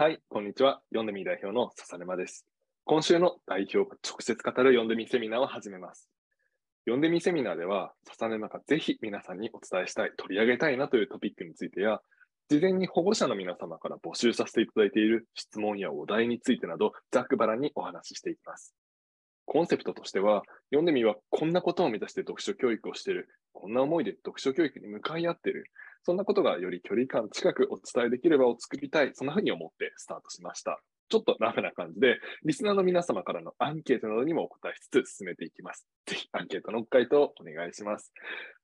はい、こんにちは。読んでみ代表の笹沼です。今週の代表が直接語る読んでみセミナーを始めます。読んでみセミナーでは、笹沼がぜひ皆さんにお伝えしたい、取り上げたいなというトピックについてや、事前に保護者の皆様から募集させていただいている質問やお題についてなど、ざっくばらんにお話ししていきます。コンセプトとしては、読んでみはこんなことを目指して読書教育をしている、こんな思いで読書教育に向かい合ってる、そんなことがより距離感近くお伝えできればを作りたい、そんなふうに思ってスタートしました。ちょっとラフな感じで、リスナーの皆様からのアンケートなどにもお答えしつつ進めていきます。ぜひアンケートの回答お願いします。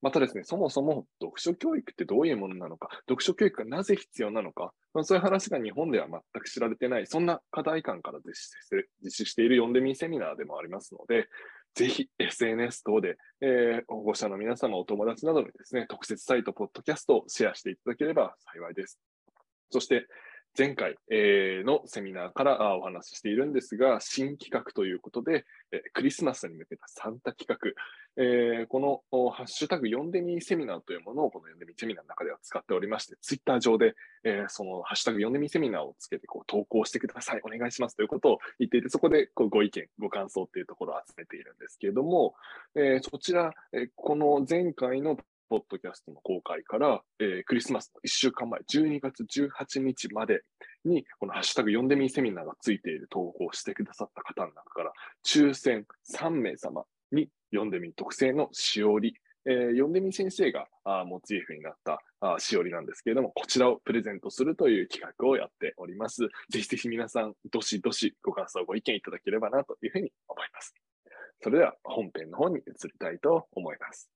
またですね、そもそも読書教育ってどういうものなのか、読書教育がなぜ必要なのか、まあ、そういう話が日本では全く知られてない、そんな課題感から実施して実施している読んでみセミナーでもありますので、ぜひ SNS 等で、えー、保護者の皆様、お友達などにですね、特設サイト、ポッドキャストをシェアしていただければ幸いです。そして、前回、えー、のセミナーからお話ししているんですが、新企画ということで、えー、クリスマスに向けたサンタ企画、えー、このハッシュタグ読んでみセミナーというものをこの読んでみセミナーの中では使っておりまして、ツイッター上で、えー、そのハッシュタグ読んでみセミナーをつけてこう投稿してください、お願いしますということを言っていて、そこでこうご意見、ご感想というところを集めているんですけれども、えー、そちら、えこの前回のポッドキャストの公開から、えー、クリスマスの1週間前、12月18日までに、このハッシュタグ読んでみセミナーがついている投稿をしてくださった方の中から、抽選3名様に読んでみ特製のしおり、えー、読んでみ先生があモチーフになったあしおりなんですけれども、こちらをプレゼントするという企画をやっております。ぜひぜひ皆さん、どしどしご感想、ご意見いただければなというふうに思います。それでは本編の方に移りたいと思います。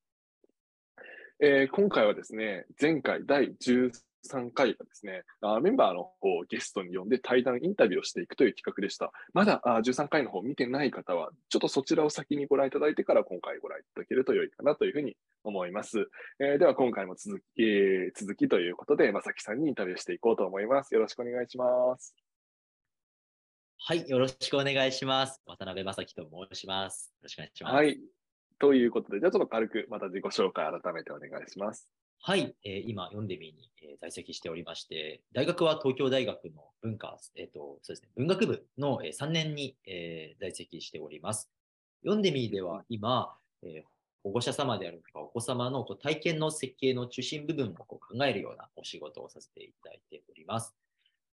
えー、今回はですね、前回第13回がですね、あメンバーの方をゲストに呼んで対談インタビューをしていくという企画でした。まだあ13回の方を見てない方は、ちょっとそちらを先にご覧いただいてから今回ご覧いただけると良いかなというふうに思います。えー、では今回も続き,、えー、続きということで、まさきさんにインタビューしていこうと思います。よろしくお願いします。はい、よろしくお願いします。渡辺正樹と申します。よろしくお願いします。はい。ということで、じゃあちょっと軽くまた自己紹介改めてお願いします。はい、えー、今、読んでみに、えー、在籍しておりまして、大学は東京大学の文化、えっ、ー、と、そうですね、文学部の、えー、3年に、えー、在籍しております。読んでみでは今、えー、保護者様であるとか、お子様のこう体験の設計の中心部分をこう考えるようなお仕事をさせていただいております。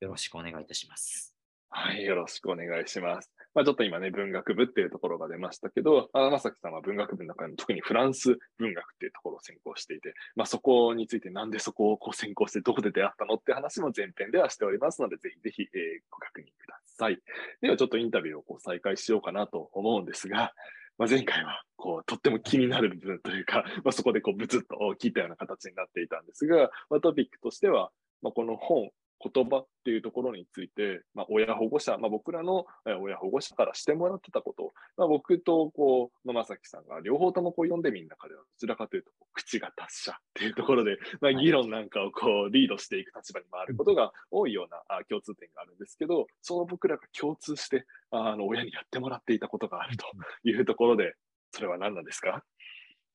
よろしくお願いいたします。はい、よろしくお願いします。まあ、ちょっと今ね、文学部っていうところが出ましたけど、あまさきさんは文学部の中でも特にフランス文学っていうところを専攻していて、まあ、そこについてなんでそこをこう専攻してどこで出会ったのって話も前編ではしておりますので、ぜひぜひ、えー、ご確認ください。ではちょっとインタビューをこう再開しようかなと思うんですが、まあ、前回はこうとっても気になる部分というか、まあ、そこでこうブツッと聞いたような形になっていたんですが、まあ、トピックとしては、まあ、この本、言葉っていうところについて、まあ、親保護者、まあ、僕らの親保護者からしてもらってたこと、まあ、僕とこう、まさきさんが両方ともこう読んでみる中では、どちらかというと、口が達者っていうところで、まあ、議論なんかをこうリードしていく立場に回ることが多いような共通点があるんですけど、その僕らが共通して、あの親にやってもらっていたことがあるというところで、それは何なんですか？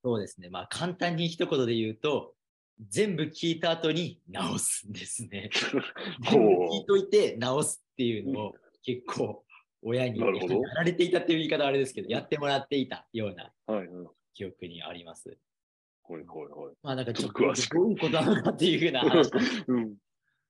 そうですね。まあ、簡単に一言で言うと、全部聞いた後に直すんですね。全部聞いといて直すっていうのを結構親にやられていたっていう言い方はあれですけど、やってもらっていたような記憶にあります。はいはいはい。まあなんかちょっとどういうことなのかっていうふうな 話。うん、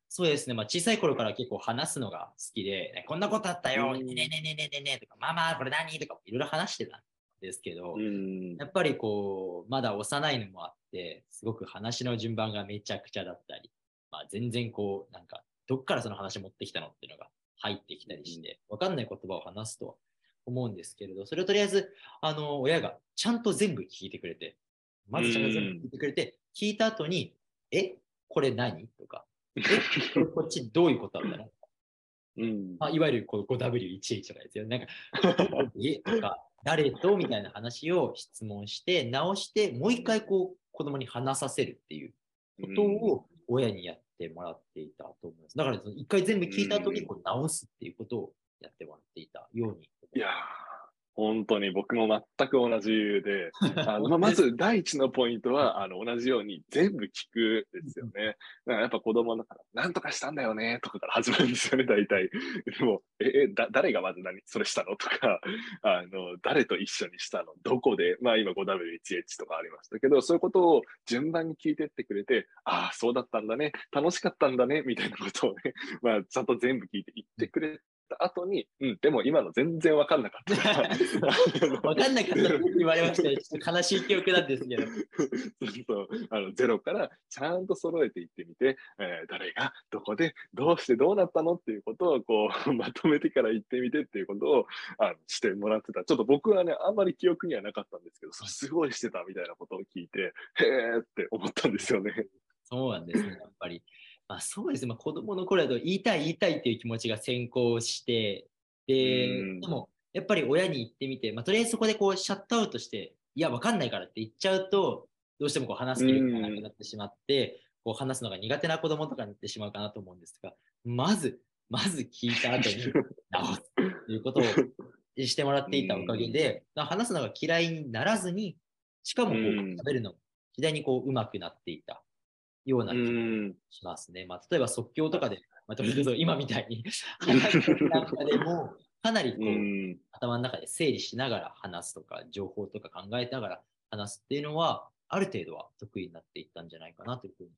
そうですね。まあ小さい頃から結構話すのが好きで、ね、こんなことあったよ、ねねねねねねねとか、ママこれ何とかいろいろ話してたんですけど、うん、やっぱりこう、まだ幼いのもあって、すごく話の順番がめちゃくちゃだったり、まあ、全然こう、なんか、どっからその話持ってきたのっていうのが入ってきたりして、わかんない言葉を話すとは思うんですけれど、それをとりあえず、あの、親がちゃんと全部聞いてくれて、まずちゃんと全部聞いてくれて、聞いた後に、え、これ何？とか、え、こっちどういうことだったの？うん。まあ、いわゆるこう 5W1H とかですよ。なんか、えとか、誰と？みたいな話を質問して、直して、もう一回こう子供に話させるっていうことを親にやってもらっていたと思います。だから、一回全部聞いた後にこう直すっていうことをやってもらっていたように。いやー、本当に僕も全く同じ理由で、あのまあ、まず第一のポイントは、あの同じように全部聞くですよね。だからやっぱ子供だから、なんとかしたんだよねとかから始まるんですよね、大体。でも、え、だ誰がまず何それしたの？とか、あの、誰と一緒にしたの？どこで？まあ今 5W1H とかありましたけど、そういうことを順番に聞いてってくれて、ああ、そうだったんだね、楽しかったんだね、みたいなことをね、まあちゃんと全部聞いて言ってくれた後に、うん、でも今の全然分かんなかった。分かんなかったって言われましたね。ちょっと悲しい記憶なんですけど。そうあのゼロからちゃんと揃えていってみて、えー、誰がどこでどうしてどうなったのっていうことをこう まとめてから言ってみてっていうことをあのしてもらってた。ちょっと僕はね、あんまり記憶にはなかったんですけど、それすごいしてたみたいなことを聞いて、へーって思ったんですよね。そうなんですね、やっぱり。まあ、そうですね、まあ、子供の頃だと言いたい言いたいっていう気持ちが先行して、で、でもやっぱり親に言ってみて、まあ、とりあえずそこでこうシャットアウトして、いや、わかんないからって言っちゃうと、どうしてもこう話す気力がなくなってしまって、こう話すのが苦手な子供とかになってしまうかなと思うんですが、まず、まず聞いた後に直すということをしてもらっていたおかげで、話すのが嫌いにならずに、しかもこう食べるのも次第にこう上手くなっていた。ような気がしますね。まあ、例えば即興とかで、まあ、今みたいに 話すなんかでも、かなりこう頭の中で整理しながら話すとか、情報とか考えながら話すっていうのは、ある程度は得意になっていったんじゃないかなというふうに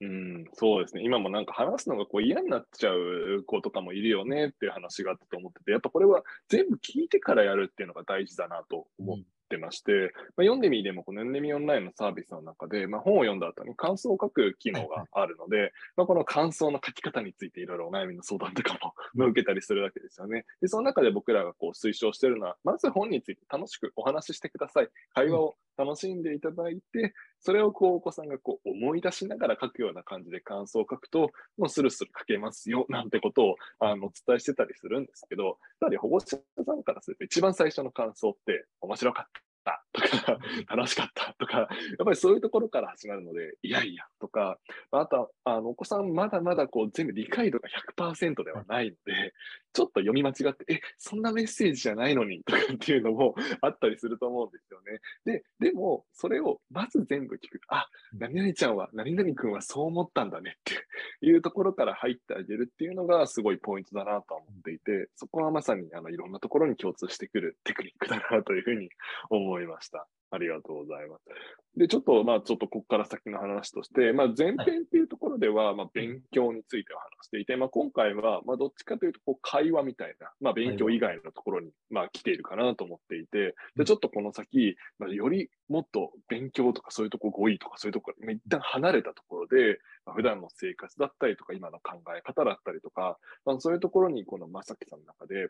うん、そうですね。今もなんか話すのがこう嫌になっちゃう子とかもいるよねっていう話があったと思ってて、やっぱこれは全部聞いてからやるっていうのが大事だなと思ってまして、まあ、読んでみでもこの読んでみオンラインのサービスの中で、まあ、本を読んだ後に感想を書く機能があるので、はいはい、まあ、この感想の書き方についていろいろお悩みの相談とかも 受けたりするわけですよね。で、その中で僕らがこう推奨しているのは、まず本について楽しくお話ししてください。会話を楽しんでいただいて、それをこうお子さんがこう思い出しながら書くような感じで感想を書くと、もうスルスル書けますよなんてことをあのお伝えしてたりするんですけど、やはり保護者さんからすると一番最初の感想って面白かった。た。とか、楽しかったとか、やっぱりそういうところから始まるので、いやいやとか、あとは、あの、お子さんまだまだこう全部理解度が100%ではないので、ちょっと読み間違って、え、そんなメッセージじゃないのにとかっていうのもあったりすると思うんですよね。で、でも、それをまず全部聞く。あ、何々ちゃんは、何々君はそう思ったんだねっていうところから入ってあげるっていうのがすごいポイントだなと思っていて、そこはまさにあのいろんなところに共通してくるテクニックだなというふうに思いました。ありがとうございます。で、ちょっと、まあ、ちょっとここから先の話として、まあ、前編っていうところでは、まあ、勉強についてお話していて、まあ、今回は、まあ、どっちかというと、こう、会話みたいな、まあ、勉強以外のところに、まあ、来ているかなと思っていて、で、ちょっとこの先、まあ、よりもっと勉強とかそういうとこ語彙とかそういうところ、一旦離れたところで、まあ、普段の生活だったりとか、今の考え方だったりとか、まあ、そういうところに、このまさきさんの中で、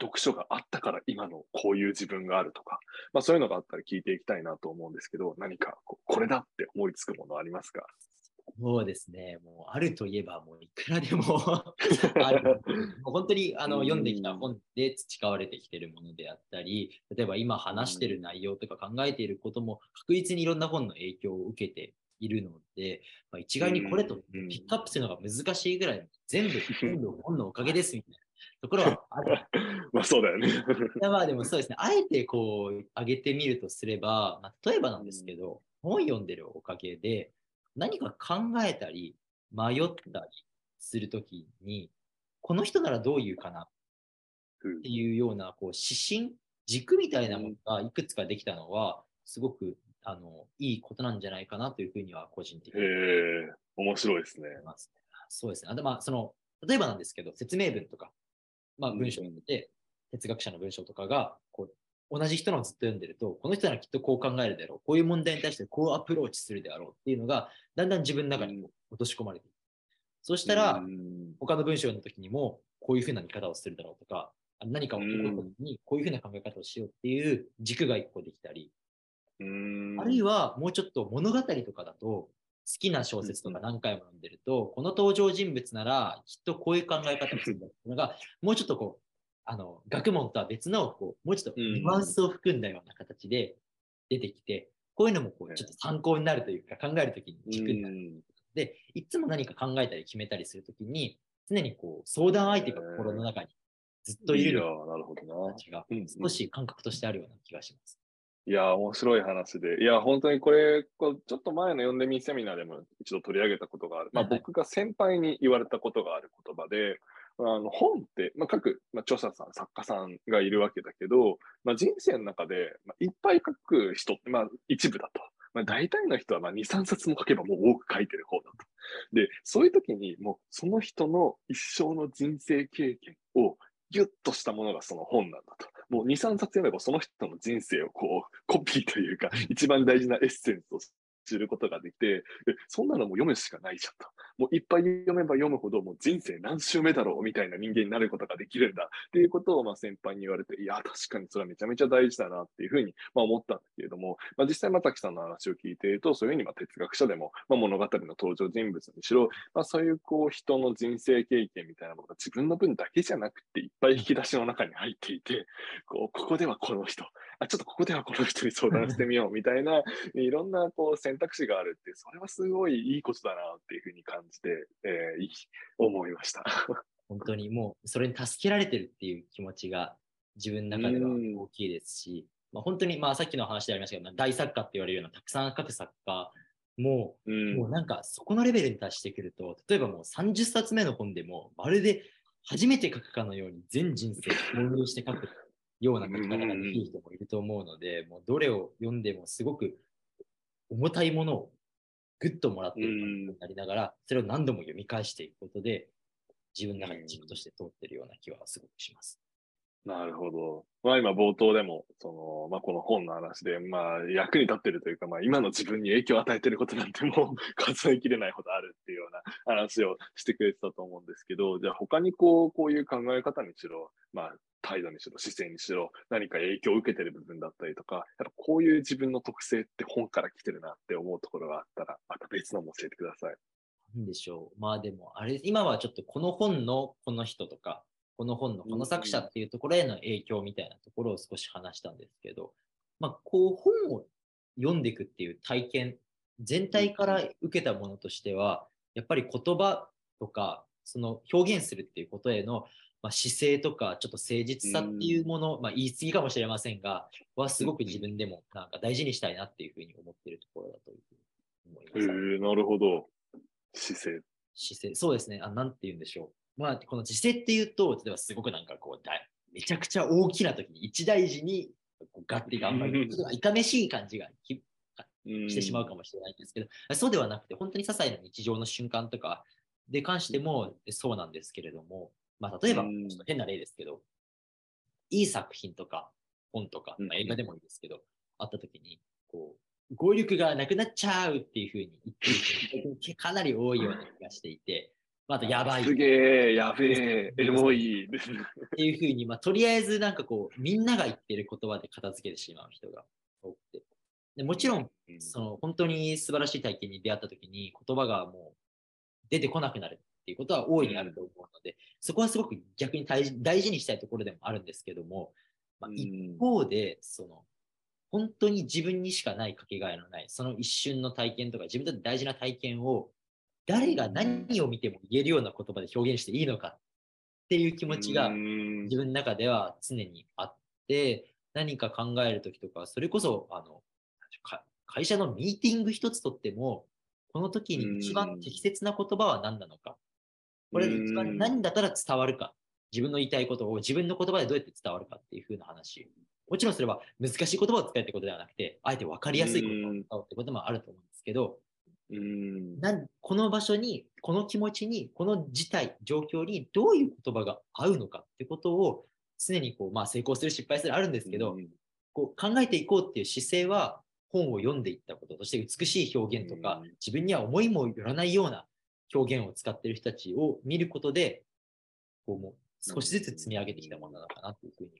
読書があったから今のこういう自分があるとか、まあ、そういうのがあったら聞いていきたいなと思うんですけど、何かこれだって思いつくものありますか？そうですね、もうあるといえば、もういくらでも ある。もう本当にあの読んできた本で培われてきているものであったり、例えば今話している内容とか考えていることも確実にいろんな本の影響を受けているので、まあ、一概にこれとピックアップするのが難しいぐらい、全部、全部本のおかげですみたいなところはある。まあそうだよね。まあでもそうですね、あえてこう上げてみるとすれば、まあ、例えばなんですけど、本読んでるおかげで何か考えたり迷ったりするときに、この人ならどう言うかなっていうようなこう指針、軸みたいなものがいくつかできたのは、すごくあのいいことなんじゃないかなというふうには個人的に。へえ、面白いですね。そうですね。あとまあその例えばなんですけど、説明文とか、まあ、文章を読んでて、哲学者の文章とかがこう同じ人のずっと読んでると、この人ならきっとこう考えるだろう、こういう問題に対してこうアプローチするであろうっていうのが、だんだん自分の中に落とし込まれていく。そしたら、他の文章の時にも、こういうふうな見方をするだろうとか、何かを起こるときに、こういうふうな考え方をしようっていう軸が一個できたり、あるいはもうちょっと物語とかだと、好きな小説とか何回も読んでると、この登場人物ならきっとこういう考え方をするんだっていうのが、もうちょっとこう、あの、学問とは別の、こう、もうちょっとニュアンスを含んだような形で出てきて、こういうのもこう、ちょっと参考になるというか、考えるときに軸になる。で、いつも何か考えたり決めたりするときに、常にこう、相談相手が心の中にずっといるいやのーなるほどな。人たちがうんうん少し感覚としてあるような気がします。いやー、面白い話で。いや、本当にこれ、こうちょっと前の読んでみセミナーでも一度取り上げたことがある。まあ、僕が先輩に言われたことがある言葉で、あの本って、まあ、各、まあ、著者さん、作家さんがいるわけだけど、まあ、人生の中で、まあ、いっぱい書く人って、まあ、一部だと。まあ、大体の人はまあ2、3冊も書けばもう多く書いてる方だと。で、そういう時にもうその人の一生の人生経験をギュッとしたものがその本なんだと。もう2、3冊読めばその人の人生をこうコピーというか、一番大事なエッセンスを知ることができて、でそんなのもう読むしかないじゃんと。もういっぱい読めば読むほどもう人生何周目だろうみたいな人間になることができるんだっていうことをまあ先輩に言われて、いや、確かにそれはめちゃめちゃ大事だなっていうふうにまあ思ったんだけれども、まあ、実際、又木さんの話を聞いていると、そういうふうにまあ哲学者でも、まあ、物語の登場人物にしろ、まあ、そういうこう人の人生経験みたいなものが自分の分だけじゃなくて、いっぱい引き出しの中に入っていて、こうここではこの人、あちょっとここではこの人に相談してみようみたいな、いろんなこう選択肢があるって、それはすごいいいことだなっていうふうに感じて、えー思いました。本当にもうそれに助けられてるっていう気持ちが自分の中では大きいですし、まあ、本当にまあさっきの話でありましたけど、まあ大作家って言われるようなたくさん書く作家も、うんもうなんかそこのレベルに達してくると、例えばもう30冊目の本でも、まるで初めて書くかのように全人生を購入して書くような書き方ができる人もいると思うので、もうどれを読んでもすごく重たいものをぐっともらっている感じになりながら、それを何度も読み返していくことで、自分の中に軸として通ってるような気はすごくします。なるほど。まあ今冒頭でも、その、まあこの本の話で、まあ役に立ってるというか、まあ今の自分に影響を与えてることなんてもう 数えきれないほどあるっていうような話をしてくれてたと思うんですけど、じゃあ他にこう、こういう考え方にしろ、まあ態度にしろ、姿勢にしろ、何か影響を受けてる部分だったりとか、やっぱこういう自分の特性って本から来てるなって思うところがあったら、また別のも教えてください。なんでしょう。まあでも、あれ、今はちょっとこの本のこの人とか、この本のこの作者っていうところへの影響みたいなところを少し話したんですけど、まあ、こう本を読んでいくっていう体験、全体から受けたものとしては、やっぱり言葉とか、その表現するっていうことへの、まあ、姿勢とか、ちょっと誠実さっていうもの、まあ、言い過ぎかもしれませんが、はすごく自分でもなんか大事にしたいなっていうふうに思っているところだというふうに思いへます。えなるほど。姿勢。姿勢、そうですね。あ、なんて言うんでしょう。まあ、この姿勢っていうと、例えばすごくなんかこう、だめちゃくちゃ大きな時に一大事にこうガッて頑張る。いかめしい感じがきしてしまうかもしれないんですけど、そうではなくて、本当に些細な日常の瞬間とかで関してもそうなんですけれども、まあ、例えば、うんちょっと変な例ですけど、いい作品とか本とか、うん。まあ、映画でもいいですけど、あった時に、こう、語彙力がなくなっちゃうっていうふうに言ってるかなり多いような気がしていて、まあ、あとやばい。すげえ、やべえ、エモいですね。っていうふうに、まあ、とりあえずなんかこう、みんなが言ってる言葉で片付けてしまう人が多くて。でもちろん、その本当に素晴らしい体験に出会った時に言葉がもう出てこなくなるっていうことは大いにあると思うので、そこはすごく逆に大事にしたいところでもあるんですけども、まあ、一方で、その、本当に自分にしかないかけがえのない、その一瞬の体験とか、自分にとって大事な体験を、誰が何を見ても言えるような言葉で表現していいのかっていう気持ちがうん自分の中では常にあって、何か考えるときとか、それこそ、あの、か会社のミーティング一つとっても、この時に一番適切な言葉は何なのか。これで一番何だったら伝わるか。自分の言いたいことを自分の言葉でどうやって伝わるかっていう風な話。もちろんそれは難しい言葉を使えってことではなくて、あえて分かりやすい言葉を使おうってこともあると思うんですけど、うんなんこの場所に、この気持ちに、この事態、状況にどういう言葉が合うのかってことを常にこう、まあ、成功する失敗するあるんですけど、こう考えていこうっていう姿勢は本を読んでいったこととして美しい表現とか、うん自分には思いもよらないような表現を使っている人たちを見ることで、こうもう少しずつ積み上げてきたものなのかなというふうに。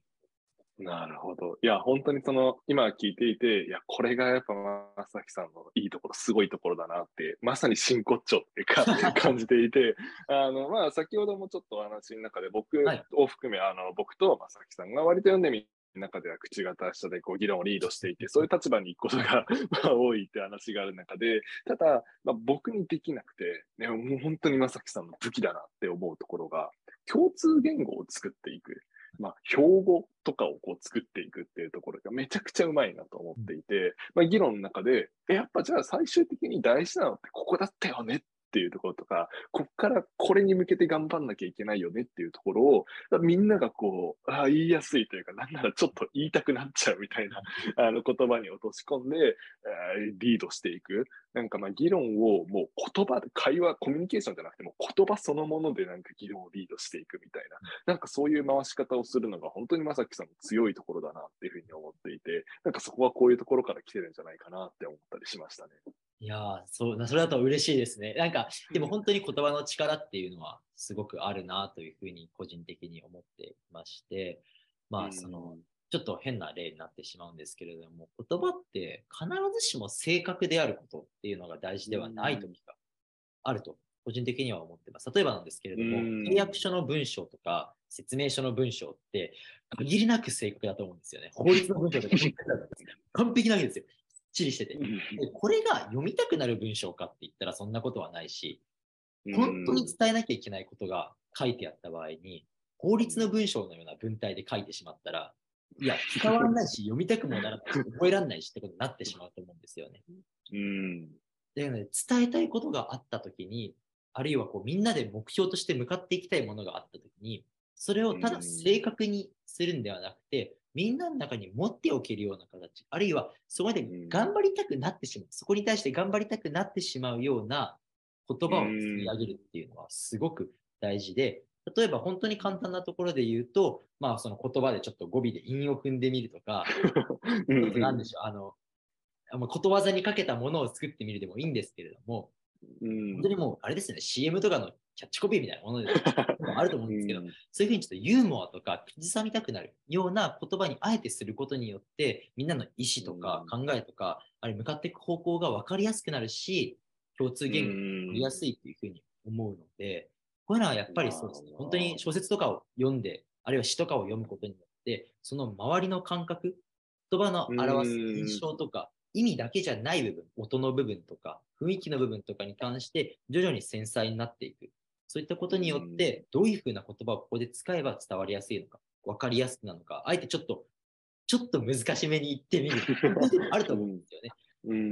なるほど。いや、本当にその、今聞いていて、いや、これがやっぱ、まさきさんのいいところ、すごいところだなって、まさに真骨頂ってか、感じていて、あの、まあ、先ほどもちょっとお話の中で、僕はいを含め、あの、僕とまさきさんが割と読んでみ中では口が達者でこう議論をリードしていて、そういう立場に行くことが 多いって話がある中で、ただ、まあ、僕にできなくて、ね、もう本当にまさきさんの武器だなって思うところが、共通言語を作っていく。まあ、標語とかをこう作っていくっていうところがめちゃくちゃうまいなと思っていて、まあ、議論の中で、え、やっぱじゃあ最終的に大事なのってここだったよねっっていうところとか、こっからこれに向けて頑張んなきゃいけないよねっていうところを、みんながこう、あ言いやすいというか、なんならちょっと言いたくなっちゃうみたいな あの言葉に落とし込んで、リードしていく。なんかまあ議論をもう言葉で、会話、コミュニケーションじゃなくても言葉そのものでなんか議論をリードしていくみたいな、なんかそういう回し方をするのが本当に正樹さんの強いところだなっていうふうに思っていて、なんかそこはこういうところから来てるんじゃないかなって思ったりしましたね。いやーそう、それだと嬉しいですね。なんか、でも本当に言葉の力っていうのはすごくあるなというふうに個人的に思っていまして、まあ、その、ちょっと変な例になってしまうんですけれども、言葉って必ずしも正確であることっていうのが大事ではない時があると、個人的には思ってます。例えばなんですけれども、契約書の文章とか説明書の文章って限りなく正確だと思うんですよね。法律の文章とか 完璧なわけですよ。ちりしてて、でこれが読みたくなる文章かって言ったらそんなことはないし、本当に伝えなきゃいけないことが書いてあった場合に、法律の文章のような文体で書いてしまったら、いや、伝わらないし、読みたくもならないし、覚えられないしってことになってしまうと思うんですよね。うん。で、ね、伝えたいことがあったときに、あるいはこうみんなで目標として向かっていきたいものがあったときに、それをただ正確にするんではなくて、みんなの中に持っておけるような形、あるいはそこで頑張りたくなってしまう、そこに対して頑張りたくなってしまうような言葉を作り上げるっていうのはすごく大事で、例えば本当に簡単なところで言うと、まあその言葉でちょっと語尾で韻を踏んでみるとか、なんでしょう、あの、ことわざにかけたものを作ってみるでもいいんですけれども、本当にもう、あれですね、CM とかのキャッチコピーみたいなもので あると思うんですけど、そういうふうにちょっとユーモアとか刻みたくなるような言葉にあえてすることによって、みんなの意思とか考えとか、あれ向かっていく方向が分かりやすくなるし、共通言語に取りやすいっていうふうに思うので、こういうのはやっぱりそうですね、本当に小説とかを読んで、あるいは詩とかを読むことによって、その周りの感覚、言葉の表す印象とか、意味だけじゃない部分、音の部分とか、雰囲気の部分とかに関して、徐々に繊細になっていく。そういったことによって、どういうふうな言葉をここで使えば伝わりやすいのか、分かりやすくなのか、あえてちょっと、ちょっと難しめに言ってみる。あると思うんですよね。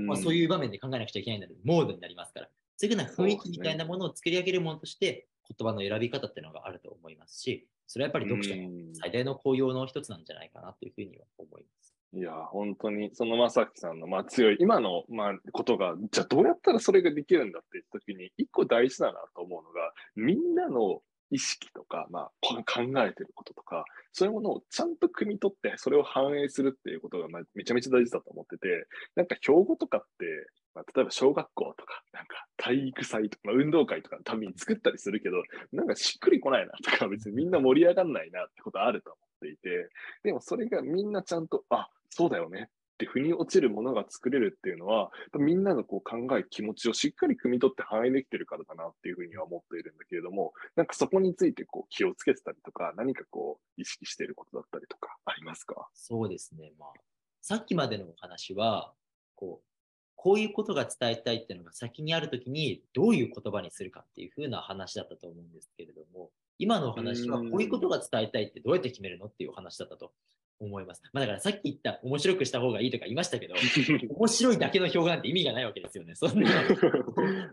まあ、そういう場面で考えなくちゃいけないので、モードになりますから。そういうふうな雰囲気みたいなものを作り上げるものとして、言葉の選び方っていうのがあると思いますし、それはやっぱり読者の最大の効用の一つなんじゃないかなというふうには思います。いや、本当に、その正樹さんの、まあ、強い、今の、まあ、ことが、じゃあどうやったらそれができるんだって言ったときに、一個大事だなと思うのが、みんなの意識とか、まあ、考えてることとか、そういうものをちゃんと汲み取って、それを反映するっていうことが、まあ、めちゃめちゃ大事だと思ってて、なんか標語とかって、まあ、例えば小学校とか、なんか体育祭とか、まあ、運動会とかのために作ったりするけど、なんかしっくりこないなとか、別にみんな盛り上がんないなってことあると思っていて、でもそれがみんなちゃんと、あ、そうだよねって腑に落ちるものが作れるっていうのは、みんなのこう考え、気持ちをしっかり汲み取って反映できてるからだなっていうふうには思っているんだけれども、なんかそこについてこう気をつけてたりとか、何かこう意識していることだったりとかありますか？そうですね。まあ、さっきまでのお話は、こう、こういうことが伝えたいっていうのが先にあるときにどういう言葉にするかっていうふうな話だったと思うんですけれども、今のお話はこういうことが伝えたいってどうやって決めるのっていうお話だったと思います。まあ、だからさっき言った面白くした方がいいとか言いましたけど、面白いだけの表現なんて意味がないわけですよね。そんな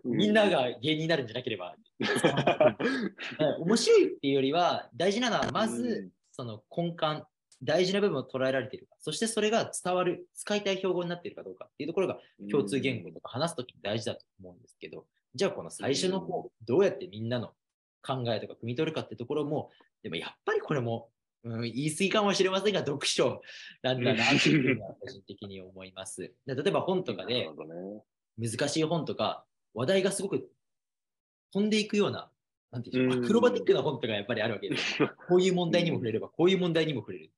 みんなが芸人になるんじゃなければ。面白いっていうよりは、大事なのはまずその根幹、大事な部分を捉えられているか、そしてそれが伝わる、使いたい標語になっているかどうかっていうところが共通言語とか話すときに大事だと思うんですけど、じゃあこの最初の方、どうやってみんなの考えとか汲み取るかってところも、でもやっぱりこれもうん、言い過ぎかもしれませんが、読書なんだなというふうに個人的に思います。例えば本とかで、難しい本とか、話題がすごく飛んでいくような、なんていうアクロバティックな本とかやっぱりあるわけです。こういう問題にも触れれば、こういう問題にも触れる。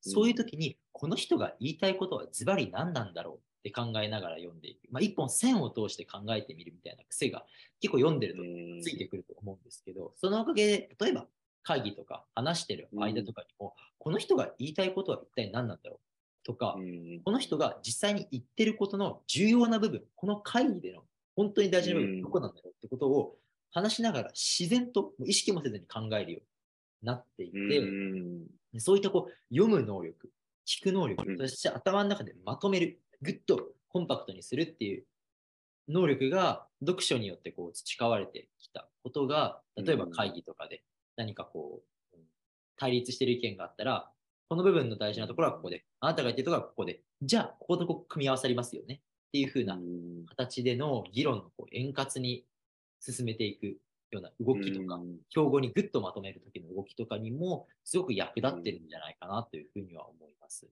そういう時に、この人が言いたいことはズバリ何なんだろうって考えながら読んでいく。まあ、一本線を通して考えてみるみたいな癖が結構読んでるとついてくると思うんですけど、そのおかげで、例えば会議とか話してる間とかにも、うん、この人が言いたいことは一体何なんだろう？とか、うん、この人が実際に言ってることの重要な部分、この会議での本当に大事な部分、どこなんだろうってことを話しながら自然と意識もせずに考えるようになっていて、そういったこう読む能力、聞く能力、うん。そして頭の中でまとめる、ぐっとコンパクトにするっていう能力が読書によってこう培われてきたことが、例えば会議とかで何かこう、うん対立してる意見があったら、この部分の大事なところはここで、あなたが言ってるところはここで、じゃあこことここ組み合わさりますよね。っていう風なうん。形での議論のこう円滑に進めていくような動きとか、うん。標語にぐっとまとめる時の動きとかにもすごく役立ってるんじゃないかなというふうには思います。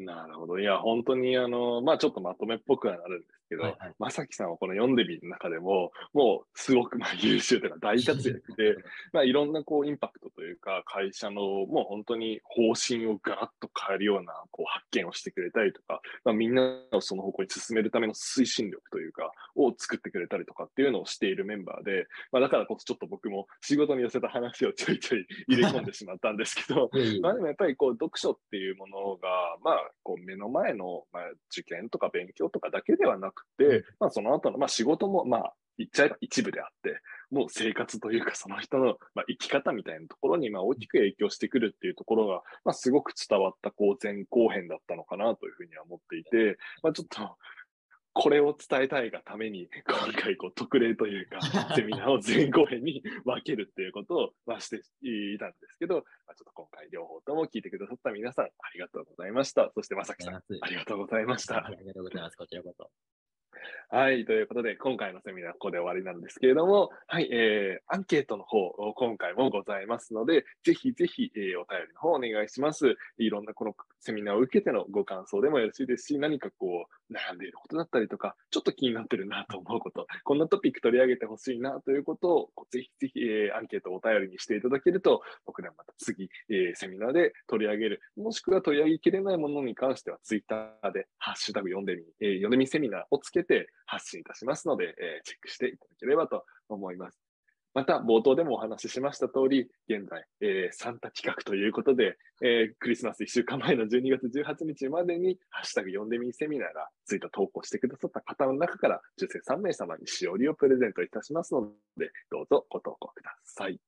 なるほど。いや、本当に、あの、まあちょっとまとめっぽくはなるんですけど、はいはい。まさきさんはこの読んでみる中でも、もうすごくまあ優秀というか大活躍で、まあ、いろんなこうインパクトというか、会社のもう本当に方針をガラッと変えるようなこう発見をしてくれたりとか、まあ、みんなをその方向に進めるための推進力というか、を作ってくれたりとかっていうのをしているメンバーで、まあ、だからこそちょっと僕も仕事に寄せた話をちょいちょい入れ込んでしまったんですけど、まあでもやっぱりこう読書っていうものが、まあこう目の前の、まあ、受験とか勉強とかだけではなくて、うん。まあその後の、まあ仕事もまあ言っちゃえば一部であって、もう生活というかその人の、まあ、生き方みたいなところにまあ大きく影響してくるっていうところが、まあすごく伝わったこう前後編だったのかなというふうには思っていて、まあちょっと、これを伝えたいがために、今回こう特例というか、セミナーを前後編に分けるっていうことを、まあ、していたんですけど、まあ、ちょっと今回両方とも聞いてくださった皆さん、ありがとうございました。そして、まさきさん、ありがとうございました。ありがとうございます。こちらこそ。はい、ということで、今回のセミナーはここで終わりなんですけれども、はい、えー、アンケートの方、今回もございますので、ぜひぜひ、えーお便りの方お願いします。いろんなこのセミナーを受けてのご感想でもよろしいですし、何かこう、悩んでいることだったりとか、ちょっと気になってるなと思うこと、こんなトピック取り上げてほしいなということを、ぜひぜひ、えーアンケートをお便りにしていただけると、僕らまた次、えーセミナーで取り上げる、もしくは取り上げきれないものに関しては、ツイッターで、ハッシュタグ読んでみ、えー読んでみセミナーをつけて発信いたしますので、えーチェックしていただければと思います。また、冒頭でもお話ししました通り、現在、えーサンタ企画ということで、えークリスマス1週間前の12月18日までに、ハッシュタグ読んでみセミナーがツイート投稿してくださった方の中から、抽選3名様にしおりをプレゼントいたしますので、どうぞご投稿ください。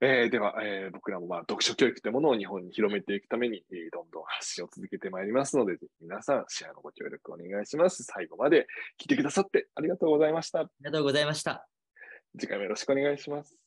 えーでは、えー僕らもまあ読書教育というものを日本に広めていくために、えーどんどん発信を続けてまいりますので、ぜひ皆さん、シェアのご協力お願いします。最後まで聞いてくださってありがとうございました。ありがとうございました。次回もよろしくお願いします。